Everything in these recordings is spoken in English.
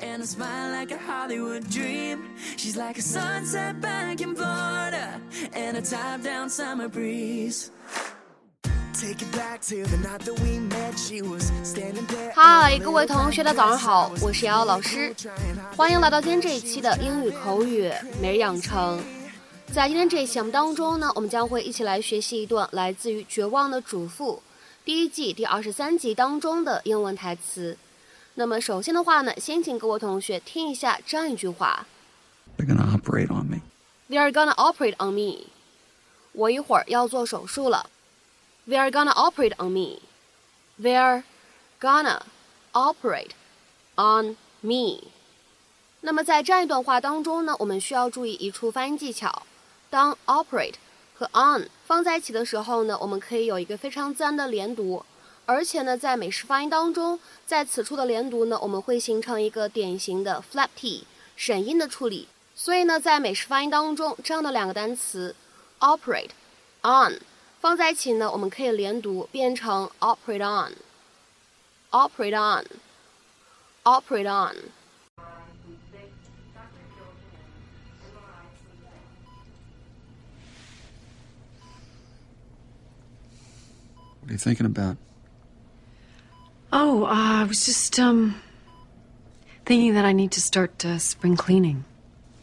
and a smile like a Hollywood dream. She's like a sunset back in Florida and a top down summer breeze. Take it back to the night that we met. She was standing there. 嗨，各位同学，大家早上好，我是瑶瑶老师，欢迎来到今天这一期的英语口语每日养成。在今天这一期节目当中呢，我们将会一起来学习一段来自于《绝望的主妇》第一季第二十三集当中的英文台词。那么首先的话呢，先请各位同学听一下这样一句话：They're gonna operate on me. They're gonna operate on me. 我一会儿要做手术了。They're gonna operate on me. They're gonna operate on me. 那么在这样一段话当中呢，我们需要注意一处发音技巧。当 operate 和 on 放在一起的时候呢，我们可以有一个非常自然的连读，而且呢，在美式发音当中，在此处的连读呢，我们会形成一个典型的 flap t 省音的处理。所以呢，在美式发音当中，这样的两个单词 operate on 放在一起呢，我们可以连读变成 operate on，operate on，operate on。What are you thinking about? Oh, uh, I was just um thinking that I need to start uh, spring cleaning.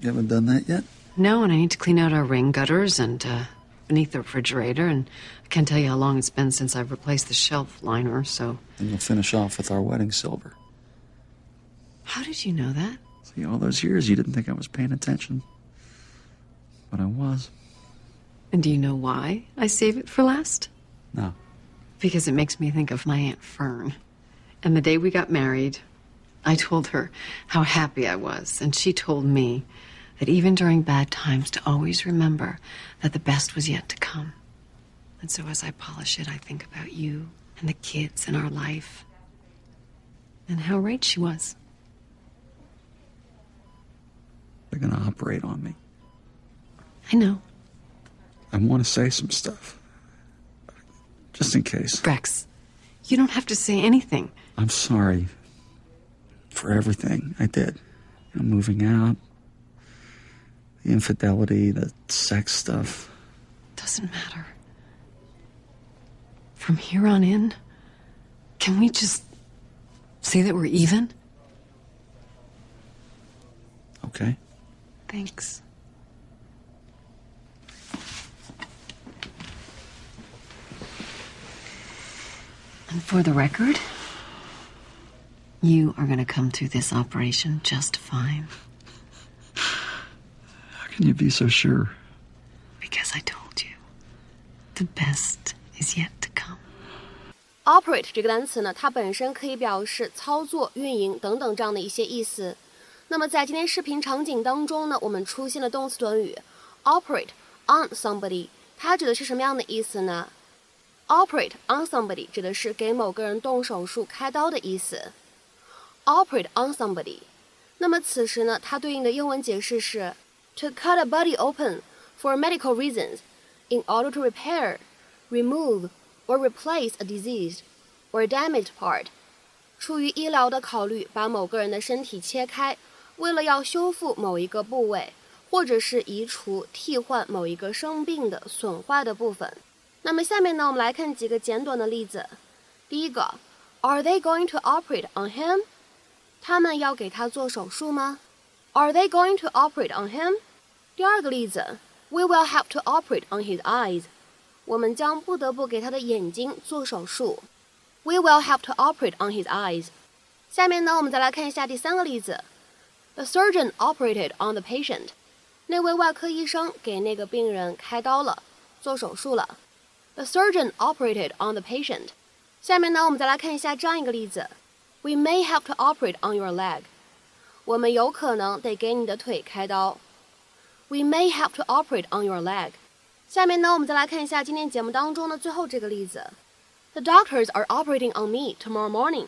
You haven't done that yet? No, and I need to clean out our rain gutters and uh, beneath the refrigerator, and I can't tell you how long it's been since I've replaced the shelf liner. So. And you'll finish off with our wedding silver. How did you know that? See, all those years you didn't think I was paying attention, but I was. And do you know why I save it for last? No because it makes me think of my Aunt Fern. And the day we got married, I told her how happy I was, and she told me that even during bad times, to always remember that the best was yet to come. And so as I polish it, I think about you and the kids and our life. And how right she was. They're going to operate on me. I know. I want to say some stuff. Just in case. Rex, you don't have to say anything. I'm sorry for everything I did. You know, moving out, the infidelity, the sex stuff. Doesn't matter. From here on in, can we just say that we're even? Okay. Thanks. for the record, you are going to come through this operation just fine. How can you be so sure? Because I told you, the best is yet to come. Operate 这个单词呢，它本身可以表示操作、运营等等这样的一些意思。那么在今天视频场景当中呢，我们出现了动词短语 operate on somebody，它指的是什么样的意思呢 ？Operate on somebody 指的是给某个人动手术、开刀的意思。Operate on somebody，那么此时呢，它对应的英文解释是 to cut a body open for medical reasons in order to repair, remove or replace a diseased or damaged part。出于医疗的考虑，把某个人的身体切开，为了要修复某一个部位，或者是移除、替换某一个生病的、损坏的部分。那么下面呢，我们来看几个简短的例子。第一个，Are they going to operate on him？他们要给他做手术吗？Are they going to operate on him？第二个例子，We will have to operate on his eyes。我们将不得不给他的眼睛做手术。We will have to operate on his eyes。下面呢，我们再来看一下第三个例子。The surgeon operated on the patient。那位外科医生给那个病人开刀了，做手术了。 The surgeon operated on the patient. 下面呢，我们再来看一下这样一个例子：We may have to operate on your leg. 我们有可能得给你的腿开刀。We may have to operate on your leg. 下面呢，我们再来看一下今天节目当中的最后这个例子：The doctors are operating on me tomorrow morning,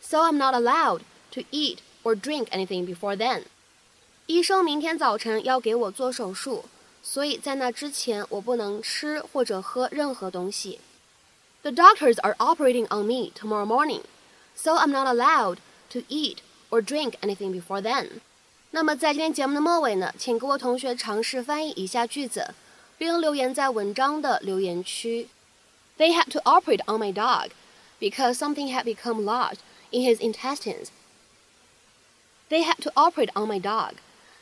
so I'm not allowed to eat or drink anything before then. 医生明天早晨要给我做手术。 所以在那之前，我不能吃或者喝任何东西。The doctors are operating on me tomorrow morning, so I'm not allowed to eat or drink anything before then。那么在今天节目的末尾呢，请各位同学尝试翻译以下句子，并留言在文章的留言区。They had to operate on my dog because something had become lodged in his intestines. They had to operate on my dog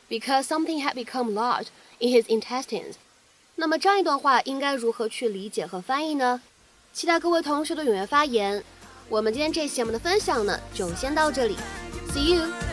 because something had become lodged in his intestines. 那么这样一段话应该如何去理解和翻译呢？期待各位同学的踊跃发言。我们今天这期节目的分享呢，就先到这里，See you。